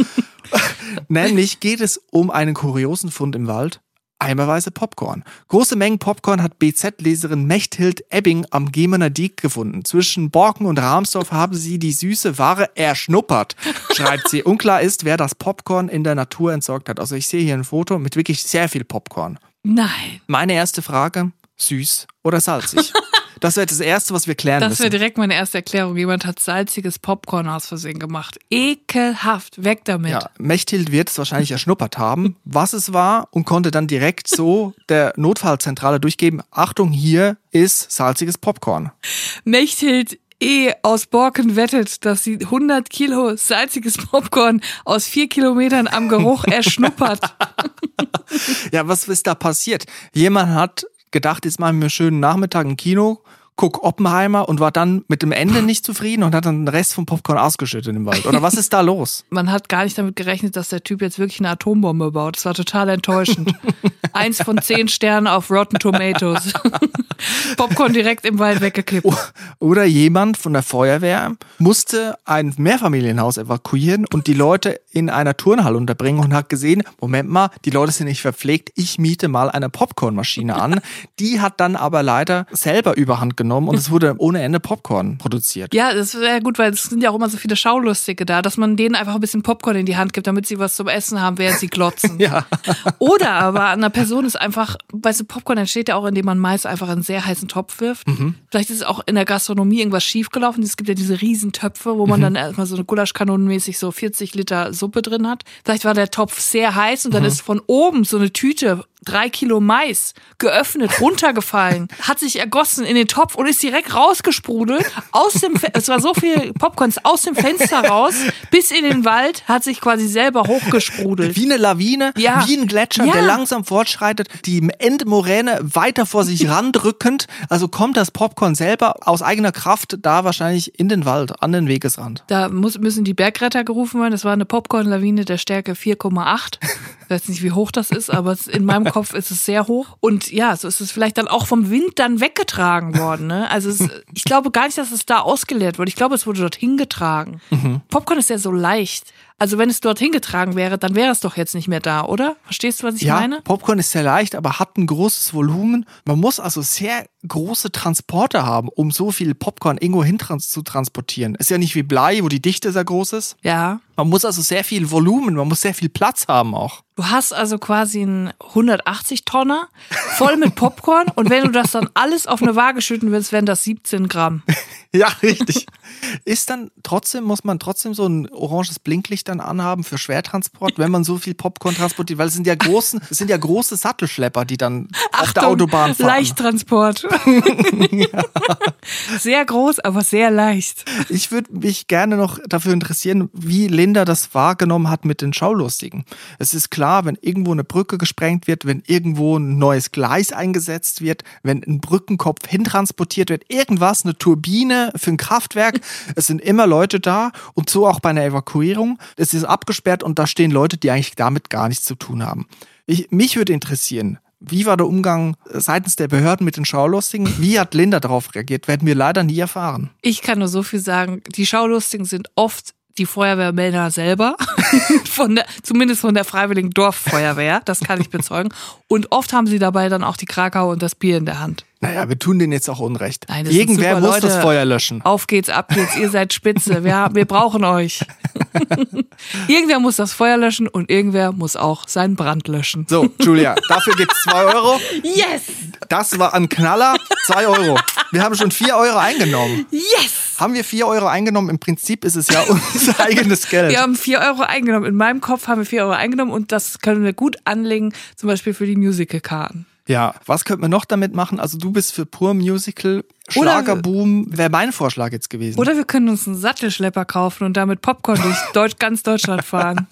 <laughs> Nämlich geht es um einen kuriosen Fund im Wald eimerweise Popcorn. Große Mengen Popcorn hat BZ-Leserin Mechthild Ebbing am Gemener Diek gefunden. Zwischen Borken und Rahmsdorf haben sie die süße Ware erschnuppert, schreibt sie. Unklar ist, wer das Popcorn in der Natur entsorgt hat. Also ich sehe hier ein Foto mit wirklich sehr viel Popcorn. Nein. Meine erste Frage, süß oder salzig? <laughs> Das wäre das Erste, was wir klären Das müssen. wäre direkt meine erste Erklärung. Jemand hat salziges Popcorn aus Versehen gemacht. Ekelhaft. Weg damit. Ja, Mechthild wird es wahrscheinlich erschnuppert haben, was es war und konnte dann direkt so der Notfallzentrale durchgeben, Achtung, hier ist salziges Popcorn. Mechthild eh aus Borken wettet, dass sie 100 Kilo salziges Popcorn aus vier Kilometern am Geruch <laughs> erschnuppert. Ja, was ist da passiert? Jemand hat gedacht, jetzt machen wir einen schönen Nachmittag im Kino, guck Oppenheimer und war dann mit dem Ende nicht zufrieden und hat dann den Rest vom Popcorn ausgeschüttet im Wald. Oder was ist da los? <laughs> Man hat gar nicht damit gerechnet, dass der Typ jetzt wirklich eine Atombombe baut. Das war total enttäuschend. <laughs> Eins von zehn Sternen auf Rotten Tomatoes. <laughs> Popcorn direkt im Wald weggekippt. Oder jemand von der Feuerwehr musste ein Mehrfamilienhaus evakuieren und die Leute in einer Turnhalle unterbringen und hat gesehen, Moment mal, die Leute sind nicht verpflegt, ich miete mal eine Popcornmaschine an. Die hat dann aber leider selber überhand genommen und es wurde ohne Ende Popcorn produziert. Ja, das wäre gut, weil es sind ja auch immer so viele Schaulustige da, dass man denen einfach ein bisschen Popcorn in die Hand gibt, damit sie was zum Essen haben, während sie glotzen. <laughs> Ja. Oder aber an einer Person ist einfach, weißt du, Popcorn entsteht ja auch, indem man Mais einfach in einen sehr heißen Topf wirft. Vielleicht ist auch in der Gastronomie irgendwas schiefgelaufen. Es gibt ja diese Riesentöpfe, wo man dann erstmal so eine Gulaschkanonenmäßig so 40 Liter Suppe drin hat. Vielleicht war der Topf sehr heiß und dann ist von oben so eine Tüte drei Kilo Mais geöffnet, runtergefallen, <laughs> hat sich ergossen in den Topf und ist direkt rausgesprudelt. Aus dem, Fe es war so viel Popcorn ist aus dem Fenster raus, bis in den Wald, hat sich quasi selber hochgesprudelt. Wie eine Lawine, Ja. wie ein Gletscher, Ja. der langsam fortschreitet, die Endmoräne weiter vor sich randrückend. Also kommt das Popcorn selber aus eigener Kraft da wahrscheinlich in den Wald, an den Wegesrand. Da muss, müssen die Bergretter gerufen werden. Das war eine Popcorn-Lawine der Stärke 4,8. Ich weiß nicht, wie hoch das ist, aber in meinem Kopf ist es sehr hoch. Und ja, so ist es vielleicht dann auch vom Wind dann weggetragen worden. Ne? Also es, ich glaube gar nicht, dass es da ausgeleert wurde. Ich glaube, es wurde dorthin getragen. Popcorn ist ja so leicht. Also wenn es dorthin getragen wäre, dann wäre es doch jetzt nicht mehr da, oder? Verstehst du, was ich ja, meine? Popcorn ist sehr leicht, aber hat ein großes Volumen. Man muss also sehr große Transporte haben, um so viel Popcorn irgendwo hin trans zu transportieren. Ist ja nicht wie Blei, wo die Dichte sehr groß ist. Ja. Man muss also sehr viel Volumen, man muss sehr viel Platz haben auch. Du hast also quasi einen 180 Tonner voll mit Popcorn und wenn du das dann alles auf eine Waage schütten willst, wären das 17 Gramm. <laughs> Ja, richtig. Ist dann trotzdem, muss man trotzdem so ein oranges Blinklicht dann anhaben für Schwertransport, wenn man so viel Popcorn transportiert, weil es sind ja großen, es sind ja große Sattelschlepper, die dann auf der Achtung, Autobahn fahren. Leichttransport. <laughs> Sehr groß, aber sehr leicht. Ich würde mich gerne noch dafür interessieren, wie Linda das wahrgenommen hat mit den Schaulustigen. Es ist klar, wenn irgendwo eine Brücke gesprengt wird, wenn irgendwo ein neues Gleis eingesetzt wird, wenn ein Brückenkopf hintransportiert wird, irgendwas, eine Turbine für ein Kraftwerk, es sind immer Leute da und so auch bei einer Evakuierung. Es ist abgesperrt und da stehen Leute, die eigentlich damit gar nichts zu tun haben. Ich, mich würde interessieren, wie war der Umgang seitens der Behörden mit den Schaulustigen? Wie hat Linda darauf reagiert? Werden wir leider nie erfahren. Ich kann nur so viel sagen, die Schaulustigen sind oft die Feuerwehrmänner selber, <laughs> von der, zumindest von der Freiwilligen Dorffeuerwehr, das kann ich bezeugen. Und oft haben sie dabei dann auch die Krakau und das Bier in der Hand. Naja, wir tun denen jetzt auch Unrecht. Nein, das Irgendwer muss das Leute. Feuer löschen. Auf geht's, ab geht's, ihr seid spitze, wir, wir brauchen euch. <laughs> irgendwer muss das Feuer löschen und irgendwer muss auch seinen Brand löschen. So, Julia, dafür gibt's zwei Euro. Yes! Das war ein Knaller. Zwei Euro. Wir haben schon vier Euro eingenommen. Yes! Haben wir vier Euro eingenommen? Im Prinzip ist es ja unser <laughs> eigenes Geld. Wir haben vier Euro eingenommen. In meinem Kopf haben wir vier Euro eingenommen und das können wir gut anlegen, zum Beispiel für die Musicalkarten. Ja, was könnten wir noch damit machen? Also du bist für pur Musical, Schlagerboom, wäre mein Vorschlag jetzt gewesen. Oder wir können uns einen Sattelschlepper kaufen und damit Popcorn durch <laughs> Deutsch, ganz Deutschland fahren.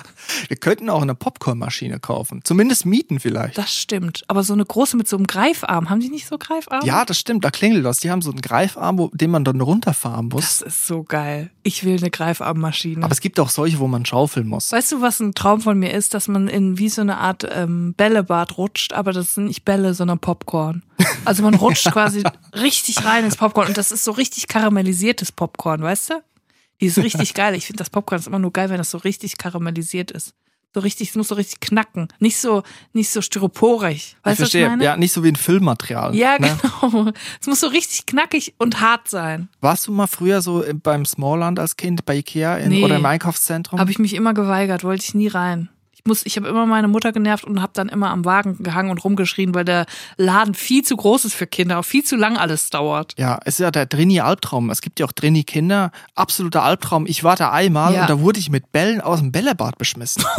Wir könnten auch eine Popcornmaschine kaufen. Zumindest mieten vielleicht. Das stimmt. Aber so eine große mit so einem Greifarm. Haben die nicht so Greifarm? Ja, das stimmt, da klingelt was. Die haben so einen Greifarm, wo, den man dann runterfahren muss. Das ist so geil. Ich will eine Greifarmmaschine. Aber es gibt auch solche, wo man schaufeln muss. Weißt du, was ein Traum von mir ist, dass man in wie so eine Art ähm, Bällebad rutscht, aber das sind nicht Bälle, sondern Popcorn. Also man rutscht <laughs> quasi richtig rein ins Popcorn und das ist so richtig karamellisiertes Popcorn, weißt du? Die ist richtig <laughs> geil. Ich finde das Popcorn ist immer nur geil, wenn das so richtig karamellisiert ist. So richtig, es muss so richtig knacken. Nicht so, nicht so styroporig. ich Weißt ich verstehe. meine? Ja, nicht so wie ein Füllmaterial. Ja, ne? genau. Es muss so richtig knackig und hart sein. Warst du mal früher so beim Smallland als Kind bei Ikea in, Nee. oder im Einkaufszentrum? Habe ich mich immer geweigert, wollte ich nie rein. Ich muss, ich habe immer meine Mutter genervt und habe dann immer am Wagen gehangen und rumgeschrien, weil der Laden viel zu groß ist für Kinder, auch viel zu lang alles dauert. Ja, es ist ja der Drini-Albtraum. Es gibt ja auch Drini-Kinder. Absoluter Albtraum. Ich war da einmal Ja. und da wurde ich mit Bällen aus dem Bällebad beschmissen. <laughs>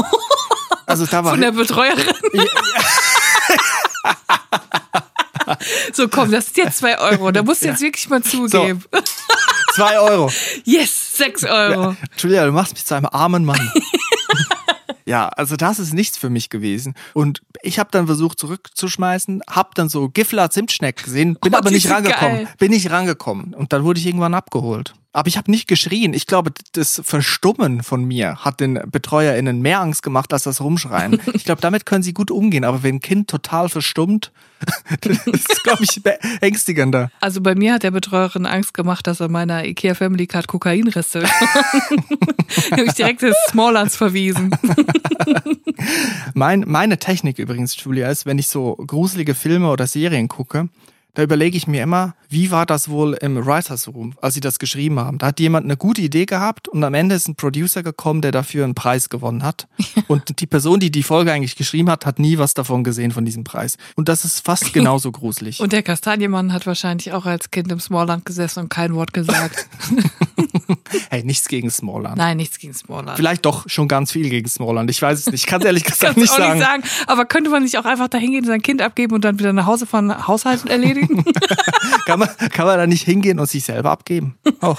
Also da war Von der Betreuerin. So, komm, das sind jetzt zwei Euro. Da musst du jetzt wirklich mal zugeben. zwei Euro. <laughs> Yes, sechs Euro. Julia, du machst mich zu einem armen Mann. <laughs> Ja, also das ist nichts für mich gewesen. Und ich habe dann versucht zurückzuschmeißen, hab dann so Gifler Zimtschneck gesehen, bin Oh, aber nicht rangekommen. geil. Bin nicht rangekommen. Und dann wurde ich irgendwann abgeholt. Aber ich habe nicht geschrien. Ich glaube, das Verstummen von mir hat den BetreuerInnen mehr Angst gemacht als das Rumschreien. <laughs> Ich glaube, damit können sie gut umgehen. Aber wenn ein Kind total verstummt, <laughs> das ist, glaube ich, beängstigender. Also bei mir hat der Betreuerin Angst gemacht, dass er meiner IKEA Family Card Kokainreste <laughs> habe ich direkt ins Smalllands verwiesen. Mein, meine Technik übrigens, Julia, ist, wenn ich so gruselige Filme oder Serien gucke, da überlege ich mir immer, wie war das wohl im Writers Room, als sie das geschrieben haben. Da hat jemand eine gute Idee gehabt und am Ende ist ein Producer gekommen, der dafür einen Preis gewonnen hat. <laughs> Und die Person, die die Folge eigentlich geschrieben hat, hat nie was davon gesehen von diesem Preis. Und das ist fast <laughs> genauso gruselig. Und der Kastanienmann hat wahrscheinlich auch als Kind im Smallland gesessen und kein Wort gesagt. <laughs> <laughs> hey, nichts gegen Smallland. Nein, nichts gegen Smallland. Vielleicht doch schon ganz viel gegen Smallland. Ich weiß es nicht. Ich kann es ehrlich gesagt <laughs> nicht auch sagen. nicht sagen. Aber könnte man nicht auch einfach da hingehen, sein Kind abgeben und dann wieder nach Hause fahren, Haushalt erledigen? <laughs> Kann man, kann man da nicht hingehen und sich selber abgeben? Auch.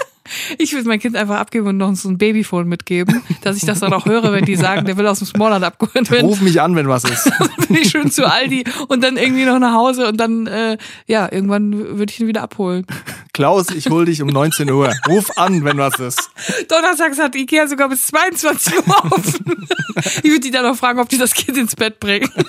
Ich würde mein Kind einfach abgeben und noch so ein Babyphone mitgeben, dass ich das dann auch höre, wenn die sagen, der will aus dem Smallland abgeholt werden. Ruf mich an, wenn was ist. <laughs> bin ich schön zu Aldi und dann irgendwie noch nach Hause und dann, äh, ja, irgendwann würde ich ihn wieder abholen. Klaus, ich hol dich um 19 Uhr. Ruf an, wenn was ist. Donnerstags hat Ikea sogar bis 22 Uhr offen. Ich würde die dann noch fragen, ob die das Kind ins Bett bringen. <laughs>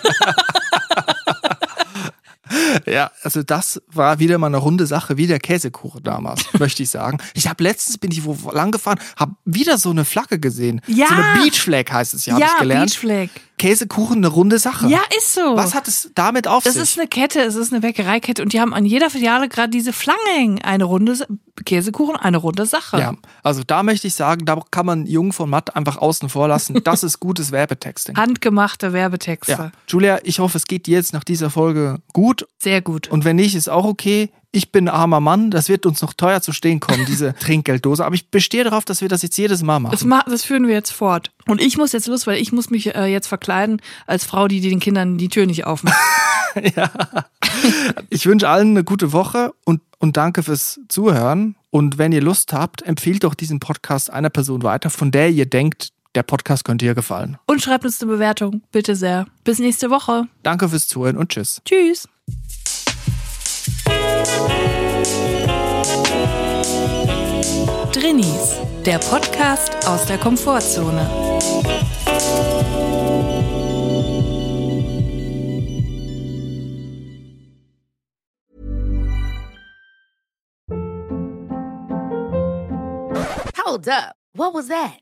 <laughs> Ja, also das war wieder mal eine runde Sache, wie der Käsekuchen damals, <laughs> möchte ich sagen. Ich habe letztens bin ich wo lang gefahren, habe wieder so eine Flagge gesehen. Ja. So eine Beach Flag heißt es ja, habe Ja, ich gelernt. Beach Flag. Käsekuchen eine runde Sache. Ja, ist so. Was hat es damit auf Das sich? ist eine Kette, es ist eine Bäckereikette und die haben an jeder Filiale gerade diese Flaggen hängen. Eine runde Käsekuchen, eine runde Sache. ja, also da möchte ich sagen, da kann man Jung von Matt einfach außen vor lassen. <laughs> Das ist gutes Werbetexting. Handgemachte Werbetexte. Ja. Julia, ich hoffe, es geht dir jetzt nach dieser Folge gut. Sehr gut. Und wenn nicht, ist auch okay. Ich bin ein armer Mann, das wird uns noch teuer zu stehen kommen, diese <laughs> Trinkgelddose. Aber ich bestehe darauf, dass wir das jetzt jedes Mal machen. Das, ma das führen wir jetzt fort. Und ich muss jetzt los, weil ich muss mich äh, jetzt verkleiden als Frau, die den Kindern die Tür nicht aufmacht. <laughs> ja. Ich wünsche allen eine gute Woche und, und danke fürs Zuhören. Und wenn ihr Lust habt, empfiehlt doch diesen Podcast einer Person weiter, von der ihr denkt, der Podcast könnte ihr gefallen. Und schreibt uns eine Bewertung, bitte sehr. Bis nächste Woche. Danke fürs Zuhören und tschüss. Tschüss. Drinnies, der Podcast aus der Komfortzone. Hold up. What was that?